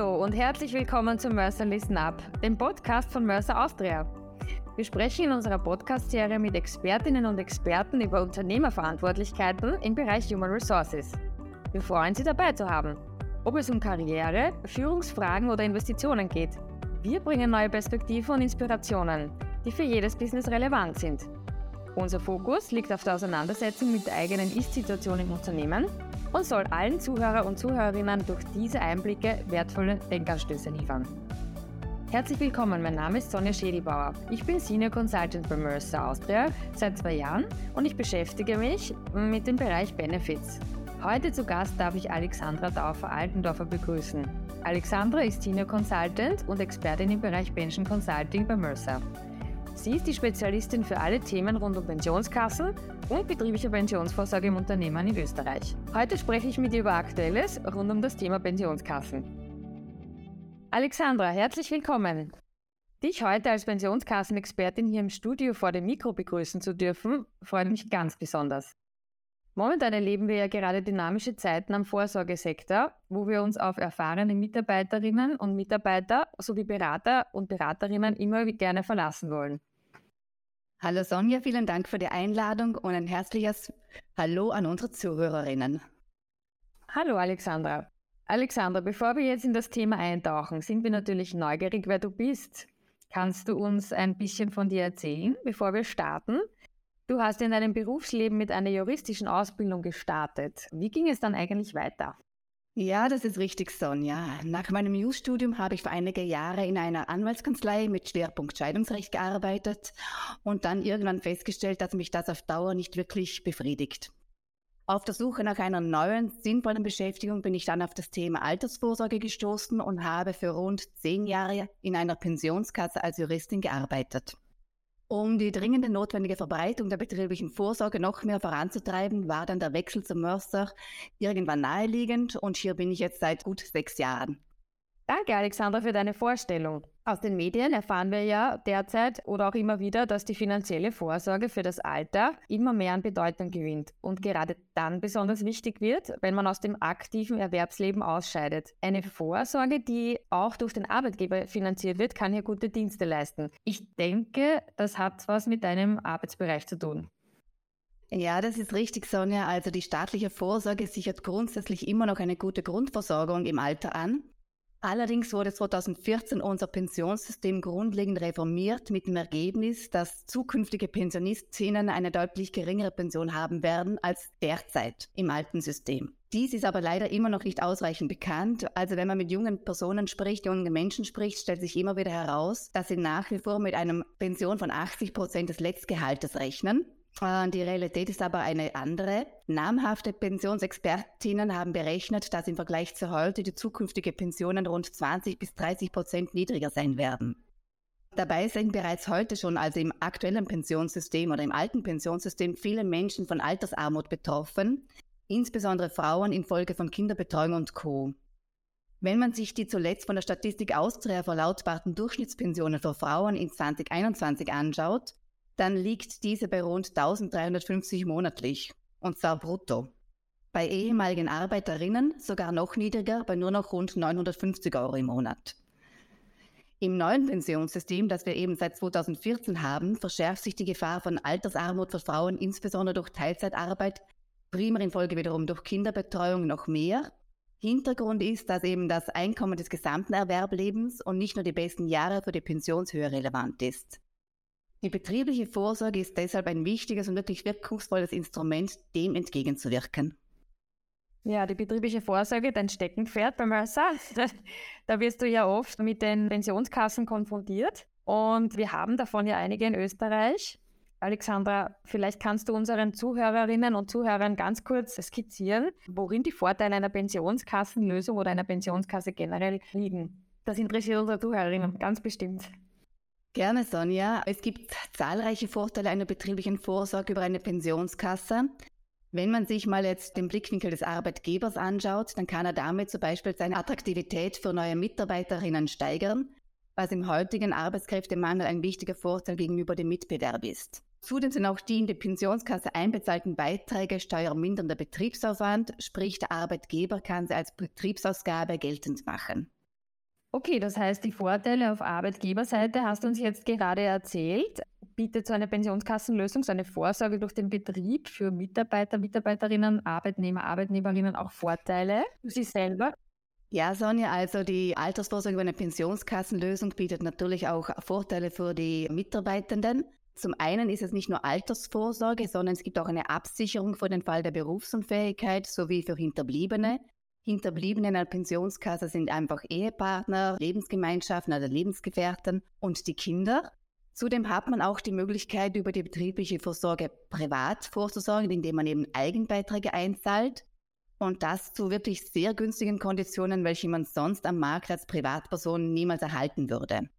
Hallo und herzlich willkommen zu Mercer Listen Up, dem Podcast von Mercer Austria. Wir sprechen in unserer Podcast-Serie mit Expertinnen und Experten über Unternehmerverantwortlichkeiten im Bereich Human Resources. Wir freuen Sie dabei zu haben. Ob es um Karriere, Führungsfragen oder Investitionen geht. Wir bringen neue Perspektiven und Inspirationen, die für jedes Business relevant sind. Unser Fokus liegt auf der Auseinandersetzung mit der eigenen Ist-Situation im Unternehmen und soll allen Zuhörer und Zuhörerinnen durch diese Einblicke wertvolle Denkanstöße liefern. Herzlich willkommen, mein Name ist Sonja Schädelbauer. Ich bin Senior Consultant bei Mercer Austria seit zwei Jahren und ich beschäftige mich mit dem Bereich Benefits. Heute zu Gast darf ich Alexandra Daufer-Altendorfer begrüßen. Alexandra ist Senior Consultant und Expertin im Bereich Pension Consulting bei Mercer. Sie ist die Spezialistin für alle Themen rund um Pensionskassen und betriebliche Pensionsvorsorge im Unternehmen in Österreich. Heute spreche ich mit ihr über Aktuelles rund um das Thema Pensionskassen. Alexandra, herzlich willkommen. Dich heute als Pensionskassenexpertin hier im Studio vor dem Mikro begrüßen zu dürfen, freut mich ganz besonders. Momentan erleben wir ja gerade dynamische Zeiten am Vorsorgesektor, wo wir uns auf erfahrene Mitarbeiterinnen und Mitarbeiter sowie Berater und Beraterinnen immer gerne verlassen wollen. Hallo Sonja, vielen Dank für die Einladung und ein herzliches Hallo an unsere Zuhörerinnen. Hallo Alexandra. Alexandra, bevor wir jetzt in das Thema eintauchen, sind wir natürlich neugierig, wer du bist. Kannst du uns ein bisschen von dir erzählen, bevor wir starten? Du hast in deinem Berufsleben mit einer juristischen Ausbildung gestartet. Wie ging es dann eigentlich weiter? Ja, das ist richtig, Sonja. Nach meinem Jus-Studium habe ich für einige Jahre in einer Anwaltskanzlei mit Schwerpunkt Scheidungsrecht gearbeitet und dann irgendwann festgestellt, dass mich das auf Dauer nicht wirklich befriedigt. Auf der Suche nach einer neuen, sinnvollen Beschäftigung bin ich dann auf das Thema Altersvorsorge gestoßen und habe für rund zehn Jahre in einer Pensionskasse als Juristin gearbeitet. Um die dringende notwendige Verbreitung der betrieblichen Vorsorge noch mehr voranzutreiben, war dann der Wechsel zum Mörser irgendwann naheliegend und hier bin ich jetzt seit gut sechs Jahren. Danke, Alexandra, für deine Vorstellung. Aus den Medien erfahren wir ja derzeit oder auch immer wieder, dass die finanzielle Vorsorge für das Alter immer mehr an Bedeutung gewinnt und gerade dann besonders wichtig wird, wenn man aus dem aktiven Erwerbsleben ausscheidet. Eine Vorsorge, die auch durch den Arbeitgeber finanziert wird, kann hier gute Dienste leisten. Ich denke, das hat was mit deinem Arbeitsbereich zu tun. Ja, das ist richtig, Sonja. Also die staatliche Vorsorge sichert grundsätzlich immer noch eine gute Grundversorgung im Alter an. Allerdings wurde 2014 unser Pensionssystem grundlegend reformiert mit dem Ergebnis, dass zukünftige Pensionistinnen eine deutlich geringere Pension haben werden als derzeit im alten System. Dies ist aber leider immer noch nicht ausreichend bekannt. Also wenn man mit jungen Personen spricht, jungen Menschen spricht, stellt sich immer wieder heraus, dass sie nach wie vor mit einer Pension von 80 Prozent des Letztgehaltes rechnen. Die Realität ist aber eine andere. Namhafte Pensionsexpertinnen haben berechnet, dass im Vergleich zu heute die zukünftige Pensionen rund 20 bis 30 Prozent niedriger sein werden. Dabei sind bereits heute schon, also im aktuellen Pensionssystem oder im alten Pensionssystem, viele Menschen von Altersarmut betroffen, insbesondere Frauen infolge von Kinderbetreuung und Co. Wenn man sich die zuletzt von der Statistik Austria verlautbarten Durchschnittspensionen für Frauen in 2021 anschaut, dann liegt diese bei rund 1350 monatlich, und zwar brutto. Bei ehemaligen Arbeiterinnen sogar noch niedriger, bei nur noch rund 950 Euro im Monat. Im neuen Pensionssystem, das wir eben seit 2014 haben, verschärft sich die Gefahr von Altersarmut für Frauen insbesondere durch Teilzeitarbeit, primär in Folge wiederum durch Kinderbetreuung noch mehr. Hintergrund ist, dass eben das Einkommen des gesamten Erwerblebens und nicht nur die besten Jahre für die Pensionshöhe relevant ist. Die betriebliche Vorsorge ist deshalb ein wichtiges und wirklich wirkungsvolles Instrument, dem entgegenzuwirken. Ja, die betriebliche Vorsorge, dein Steckenpferd beim Mercer. Da wirst du ja oft mit den Pensionskassen konfrontiert. Und wir haben davon ja einige in Österreich. Alexandra, vielleicht kannst du unseren Zuhörerinnen und Zuhörern ganz kurz skizzieren, worin die Vorteile einer Pensionskassenlösung oder einer Pensionskasse generell liegen. Das interessiert unsere Zuhörerinnen ganz bestimmt. Gerne, Sonja. Es gibt zahlreiche Vorteile einer betrieblichen Vorsorge über eine Pensionskasse. Wenn man sich mal jetzt den Blickwinkel des Arbeitgebers anschaut, dann kann er damit zum Beispiel seine Attraktivität für neue Mitarbeiterinnen steigern, was im heutigen Arbeitskräftemangel ein wichtiger Vorteil gegenüber dem Mitbewerb ist. Zudem sind auch die in die Pensionskasse einbezahlten Beiträge steuermindernder Betriebsaufwand, sprich der Arbeitgeber kann sie als Betriebsausgabe geltend machen. Okay, das heißt, die Vorteile auf Arbeitgeberseite hast du uns jetzt gerade erzählt. Bietet so eine Pensionskassenlösung, so eine Vorsorge durch den Betrieb für Mitarbeiter, Mitarbeiterinnen, Arbeitnehmer, Arbeitnehmerinnen auch Vorteile für sie selber? Ja, Sonja, also die Altersvorsorge über eine Pensionskassenlösung bietet natürlich auch Vorteile für die Mitarbeitenden. Zum einen ist es nicht nur Altersvorsorge, sondern es gibt auch eine Absicherung für den Fall der Berufsunfähigkeit sowie für Hinterbliebene. Hinterbliebene in einer Pensionskasse sind einfach Ehepartner, Lebensgemeinschaften oder Lebensgefährten und die Kinder. Zudem hat man auch die Möglichkeit, über die betriebliche Vorsorge privat vorzusorgen, indem man eben Eigenbeiträge einzahlt. Und das zu wirklich sehr günstigen Konditionen, welche man sonst am Markt als Privatperson niemals erhalten würde.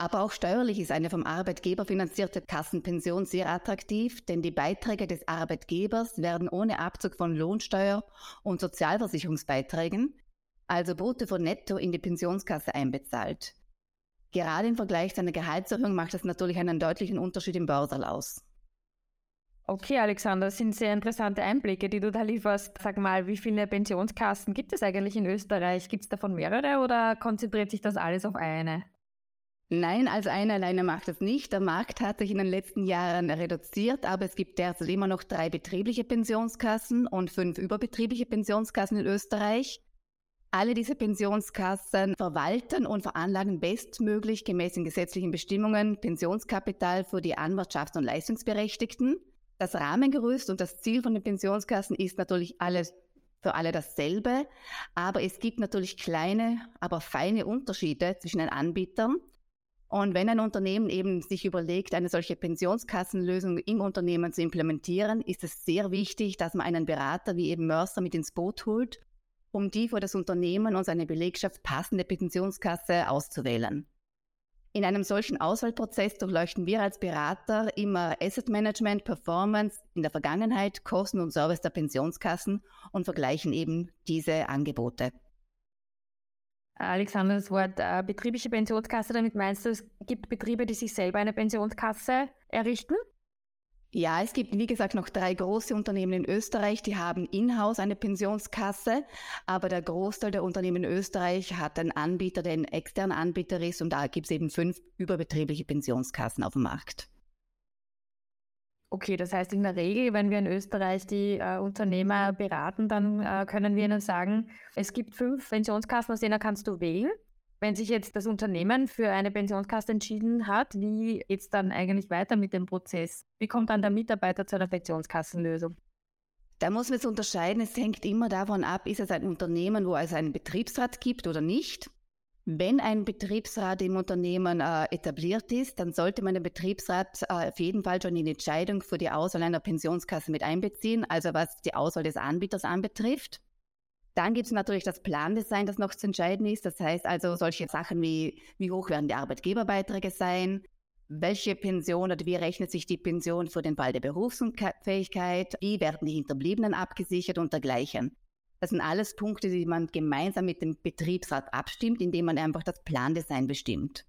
Aber auch steuerlich ist eine vom Arbeitgeber finanzierte Kassenpension sehr attraktiv, denn die Beiträge des Arbeitgebers werden ohne Abzug von Lohnsteuer und Sozialversicherungsbeiträgen, also brutto von netto in die Pensionskasse einbezahlt. Gerade im Vergleich zu einer Gehaltserhöhung macht das natürlich einen deutlichen Unterschied im Börserl aus. Okay, Alexander, das sind sehr interessante Einblicke, die du da lieferst. Sag mal, wie viele Pensionskassen gibt es eigentlich in Österreich? Gibt es davon mehrere oder konzentriert sich das alles auf eine? Nein, also eine alleine macht es nicht. Der Markt hat sich in den letzten Jahren reduziert, aber es gibt derzeit immer noch drei betriebliche Pensionskassen und fünf überbetriebliche Pensionskassen in Österreich. Alle diese Pensionskassen verwalten und veranlagen bestmöglich gemäß den gesetzlichen Bestimmungen Pensionskapital für die Anwartschafts- und Leistungsberechtigten. Das Rahmengerüst und das Ziel von den Pensionskassen ist natürlich alles für alle dasselbe, aber es gibt natürlich kleine, aber feine Unterschiede zwischen den Anbietern. Und wenn ein Unternehmen eben sich überlegt, eine solche Pensionskassenlösung im Unternehmen zu implementieren, ist es sehr wichtig, dass man einen Berater wie eben Mörser mit ins Boot holt, um die für das Unternehmen und seine Belegschaft passende Pensionskasse auszuwählen. In einem solchen Auswahlprozess durchleuchten wir als Berater immer Asset Management, Performance in der Vergangenheit, Kosten und Service der Pensionskassen und vergleichen eben diese Angebote. Alexander, das Wort äh, betriebliche Pensionskasse, damit meinst du, es gibt Betriebe, die sich selber eine Pensionskasse errichten? Ja, es gibt, wie gesagt, noch drei große Unternehmen in Österreich, die haben in-house eine Pensionskasse, aber der Großteil der Unternehmen in Österreich hat einen Anbieter, der ein externer Anbieter ist und da gibt es eben fünf überbetriebliche Pensionskassen auf dem Markt. Okay, das heißt in der Regel, wenn wir in Österreich die äh, Unternehmer beraten, dann äh, können wir ihnen sagen, es gibt fünf Pensionskassen, aus denen kannst du wählen. Wenn sich jetzt das Unternehmen für eine Pensionskasse entschieden hat, wie geht es dann eigentlich weiter mit dem Prozess? Wie kommt dann der Mitarbeiter zu einer Pensionskassenlösung? Da muss man es unterscheiden. Es hängt immer davon ab, ist es ein Unternehmen, wo es einen Betriebsrat gibt oder nicht. Wenn ein Betriebsrat im Unternehmen äh, etabliert ist, dann sollte man den Betriebsrat äh, auf jeden Fall schon in die Entscheidung für die Auswahl einer Pensionskasse mit einbeziehen, also was die Auswahl des Anbieters anbetrifft. Dann gibt es natürlich das Plandesign, das noch zu entscheiden ist. Das heißt also solche Sachen wie, wie hoch werden die Arbeitgeberbeiträge sein, welche Pension oder wie rechnet sich die Pension für den Fall der Berufsunfähigkeit, wie werden die Hinterbliebenen abgesichert und dergleichen. Das sind alles Punkte, die man gemeinsam mit dem Betriebsrat abstimmt, indem man einfach das Plandesign bestimmt.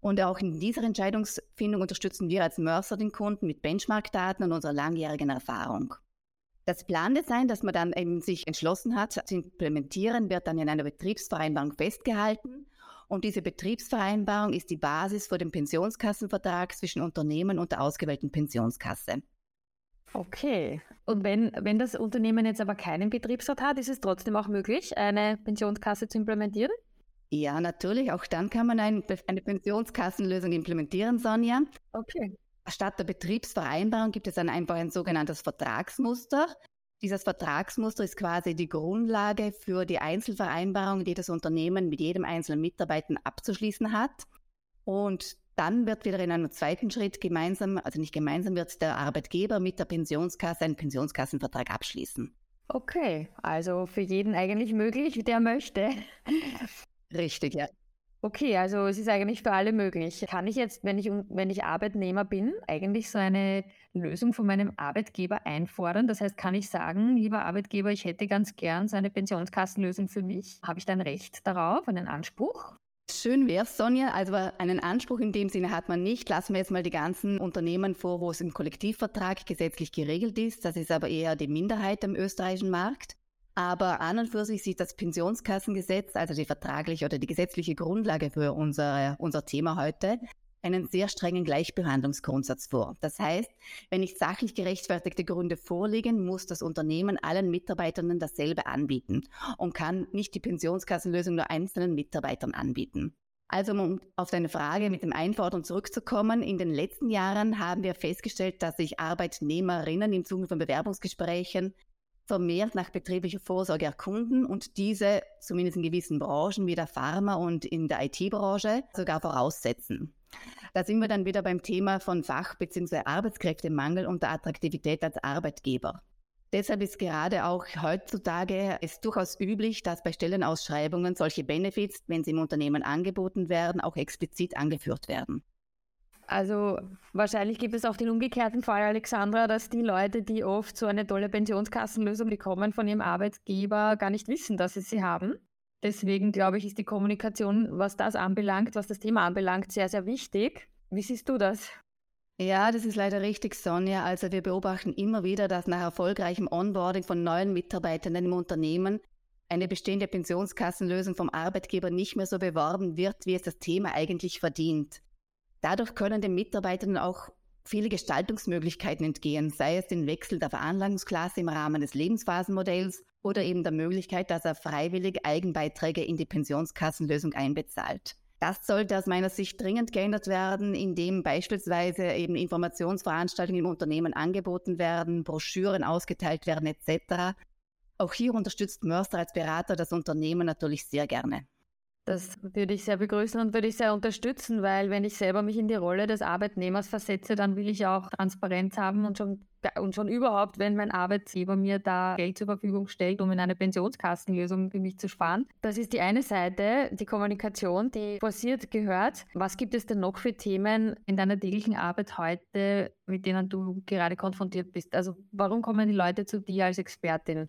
Und auch in dieser Entscheidungsfindung unterstützen wir als Mörser den Kunden mit Benchmark-Daten und unserer langjährigen Erfahrung. Das Plandesign, das man dann eben sich entschlossen hat zu implementieren, wird dann in einer Betriebsvereinbarung festgehalten. Und diese Betriebsvereinbarung ist die Basis für den Pensionskassenvertrag zwischen Unternehmen und der ausgewählten Pensionskasse. Okay. Und wenn, wenn das Unternehmen jetzt aber keinen Betriebsrat hat, ist es trotzdem auch möglich, eine Pensionskasse zu implementieren? Ja, natürlich. Auch dann kann man ein, eine Pensionskassenlösung implementieren, Sonja. Okay. Statt der Betriebsvereinbarung gibt es dann einfach ein sogenanntes Vertragsmuster. Dieses Vertragsmuster ist quasi die Grundlage für die Einzelvereinbarung, die das Unternehmen mit jedem einzelnen Mitarbeiter abzuschließen hat. Und dann wird wieder in einem zweiten Schritt gemeinsam, also nicht gemeinsam, wird der Arbeitgeber mit der Pensionskasse einen Pensionskassenvertrag abschließen. Okay, also für jeden eigentlich möglich, der möchte. Richtig, ja. Okay, also es ist eigentlich für alle möglich. Kann ich jetzt, wenn ich, wenn ich Arbeitnehmer bin, eigentlich so eine Lösung von meinem Arbeitgeber einfordern? Das heißt, kann ich sagen, lieber Arbeitgeber, ich hätte ganz gern so eine Pensionskassenlösung für mich. Habe ich dann Recht darauf, einen Anspruch? Schön wäre es, Sonja. Also einen Anspruch in dem Sinne hat man nicht. Lassen wir jetzt mal die ganzen Unternehmen vor, wo es im Kollektivvertrag gesetzlich geregelt ist. Das ist aber eher die Minderheit am österreichischen Markt. Aber an und für sich sieht das Pensionskassengesetz, also die vertragliche oder die gesetzliche Grundlage für unsere, unser Thema heute, einen sehr strengen Gleichbehandlungsgrundsatz vor. Das heißt, wenn nicht sachlich gerechtfertigte Gründe vorliegen, muss das Unternehmen allen Mitarbeitern dasselbe anbieten und kann nicht die Pensionskassenlösung nur einzelnen Mitarbeitern anbieten. Also um auf deine Frage mit dem Einfordern zurückzukommen, in den letzten Jahren haben wir festgestellt, dass sich Arbeitnehmerinnen im Zuge von Bewerbungsgesprächen vermehrt nach betrieblicher Vorsorge erkunden und diese zumindest in gewissen Branchen wie der Pharma und in der IT-Branche sogar voraussetzen. Da sind wir dann wieder beim Thema von Fach- bzw. Arbeitskräftemangel und der Attraktivität als Arbeitgeber. Deshalb ist gerade auch heutzutage es durchaus üblich, dass bei Stellenausschreibungen solche Benefits, wenn sie im Unternehmen angeboten werden, auch explizit angeführt werden. Also wahrscheinlich gibt es auch den umgekehrten Fall, Alexandra, dass die Leute, die oft so eine tolle Pensionskassenlösung bekommen von ihrem Arbeitgeber, gar nicht wissen, dass sie sie haben. Deswegen glaube ich, ist die Kommunikation, was das anbelangt, was das Thema anbelangt, sehr, sehr wichtig. Wie siehst du das? Ja, das ist leider richtig, Sonja. Also wir beobachten immer wieder, dass nach erfolgreichem Onboarding von neuen Mitarbeitern im Unternehmen eine bestehende Pensionskassenlösung vom Arbeitgeber nicht mehr so beworben wird, wie es das Thema eigentlich verdient. Dadurch können den Mitarbeitern auch viele Gestaltungsmöglichkeiten entgehen, sei es den Wechsel der Veranlagungsklasse im Rahmen des Lebensphasenmodells oder eben der Möglichkeit, dass er freiwillig Eigenbeiträge in die Pensionskassenlösung einbezahlt. Das sollte aus meiner Sicht dringend geändert werden, indem beispielsweise eben Informationsveranstaltungen im Unternehmen angeboten werden, Broschüren ausgeteilt werden etc. Auch hier unterstützt Mörster als Berater das Unternehmen natürlich sehr gerne. Das würde ich sehr begrüßen und würde ich sehr unterstützen, weil wenn ich selber mich in die Rolle des Arbeitnehmers versetze, dann will ich auch Transparenz haben und schon, und schon überhaupt, wenn mein Arbeitgeber mir da Geld zur Verfügung stellt, um in eine Pensionskassenlösung für mich zu sparen. Das ist die eine Seite, die Kommunikation, die forciert gehört. Was gibt es denn noch für Themen in deiner täglichen Arbeit heute, mit denen du gerade konfrontiert bist? Also warum kommen die Leute zu dir als Expertin?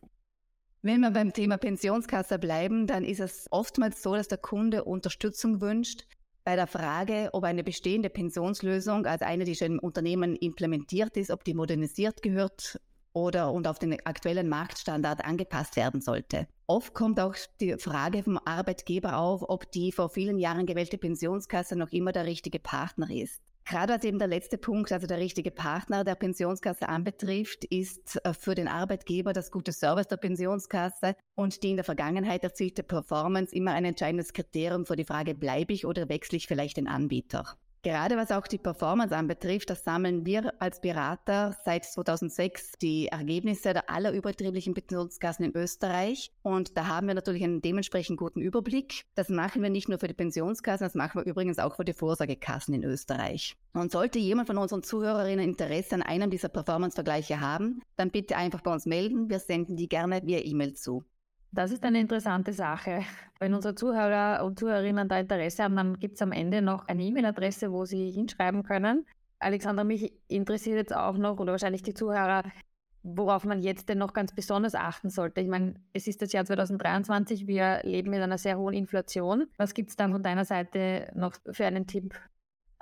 Wenn wir beim Thema Pensionskasse bleiben, dann ist es oftmals so, dass der Kunde Unterstützung wünscht bei der Frage, ob eine bestehende Pensionslösung, also eine, die schon im Unternehmen implementiert ist, ob die modernisiert gehört oder und auf den aktuellen Marktstandard angepasst werden sollte. Oft kommt auch die Frage vom Arbeitgeber auf, ob die vor vielen Jahren gewählte Pensionskasse noch immer der richtige Partner ist. Gerade was eben der letzte Punkt, also der richtige Partner der Pensionskasse anbetrifft, ist äh, für den Arbeitgeber das gute Service der Pensionskasse und die in der Vergangenheit erzielte Performance immer ein entscheidendes Kriterium für die Frage, bleibe ich oder wechsle ich vielleicht den Anbieter. Gerade was auch die Performance anbetrifft, das sammeln wir als Berater seit 2006 die Ergebnisse der aller überbetrieblichen Pensionskassen in Österreich. Und da haben wir natürlich einen dementsprechend guten Überblick. Das machen wir nicht nur für die Pensionskassen, das machen wir übrigens auch für die Vorsorgekassen in Österreich. Und sollte jemand von unseren Zuhörerinnen Interesse an einem dieser Performance-Vergleiche haben, dann bitte einfach bei uns melden. Wir senden die gerne via E-Mail zu. Das ist eine interessante Sache. Wenn unsere Zuhörer und Zuhörerinnen da Interesse haben, dann gibt es am Ende noch eine E-Mail-Adresse, wo sie hinschreiben können. Alexander, mich interessiert jetzt auch noch, oder wahrscheinlich die Zuhörer, worauf man jetzt denn noch ganz besonders achten sollte. Ich meine, es ist das Jahr 2023, wir leben mit einer sehr hohen Inflation. Was gibt es dann von deiner Seite noch für einen Tipp?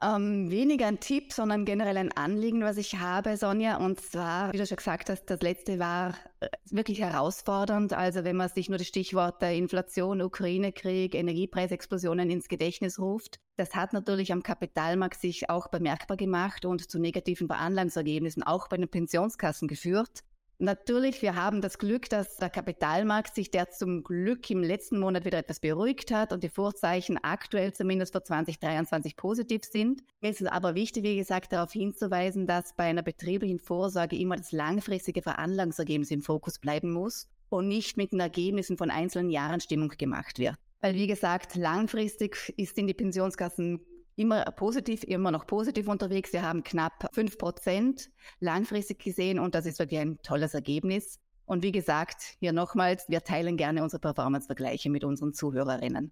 Ähm, weniger ein Tipp, sondern generell ein Anliegen, was ich habe, Sonja. Und zwar, wie du schon gesagt hast, das letzte war äh, wirklich herausfordernd. Also wenn man sich nur das Stichwort der Inflation, Ukraine-Krieg, Energiepreisexplosionen ins Gedächtnis ruft, das hat natürlich am Kapitalmarkt sich auch bemerkbar gemacht und zu negativen Veranlagungsergebnissen auch bei den Pensionskassen geführt. Natürlich, wir haben das Glück, dass der Kapitalmarkt sich der zum Glück im letzten Monat wieder etwas beruhigt hat und die Vorzeichen aktuell zumindest für 2023 positiv sind. Es ist aber wichtig, wie gesagt, darauf hinzuweisen, dass bei einer betrieblichen Vorsorge immer das langfristige Veranlagungsergebnis im Fokus bleiben muss und nicht mit den Ergebnissen von einzelnen Jahren Stimmung gemacht wird. Weil, wie gesagt, langfristig ist in die Pensionskassen immer positiv, immer noch positiv unterwegs. Wir haben knapp 5 Prozent langfristig gesehen und das ist wirklich ein tolles Ergebnis. Und wie gesagt, hier nochmals, wir teilen gerne unsere Performance-Vergleiche mit unseren Zuhörerinnen.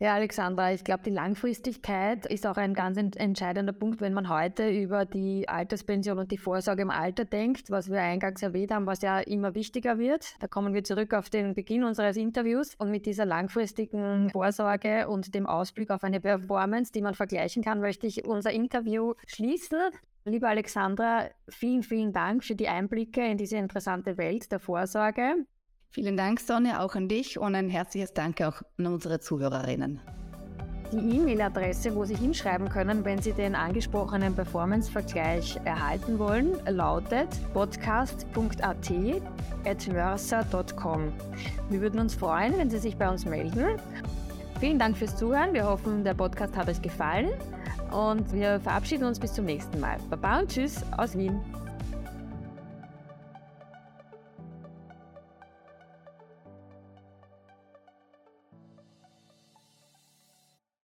Ja, Alexandra, ich glaube, die Langfristigkeit ist auch ein ganz entscheidender Punkt, wenn man heute über die Alterspension und die Vorsorge im Alter denkt, was wir eingangs erwähnt haben, was ja immer wichtiger wird. Da kommen wir zurück auf den Beginn unseres Interviews und mit dieser langfristigen Vorsorge und dem Ausblick auf eine Performance, die man vergleichen kann, möchte ich unser Interview schließen. Liebe Alexandra, vielen, vielen Dank für die Einblicke in diese interessante Welt der Vorsorge. Vielen Dank, Sonja, auch an dich und ein herzliches Danke auch an unsere Zuhörerinnen. Die E-Mail-Adresse, wo Sie hinschreiben können, wenn Sie den angesprochenen Performance-Vergleich erhalten wollen, lautet podcast.at@mercer.com. Wir würden uns freuen, wenn Sie sich bei uns melden. Vielen Dank fürs Zuhören. Wir hoffen, der Podcast hat euch gefallen und wir verabschieden uns bis zum nächsten Mal. Baba und Tschüss aus Wien.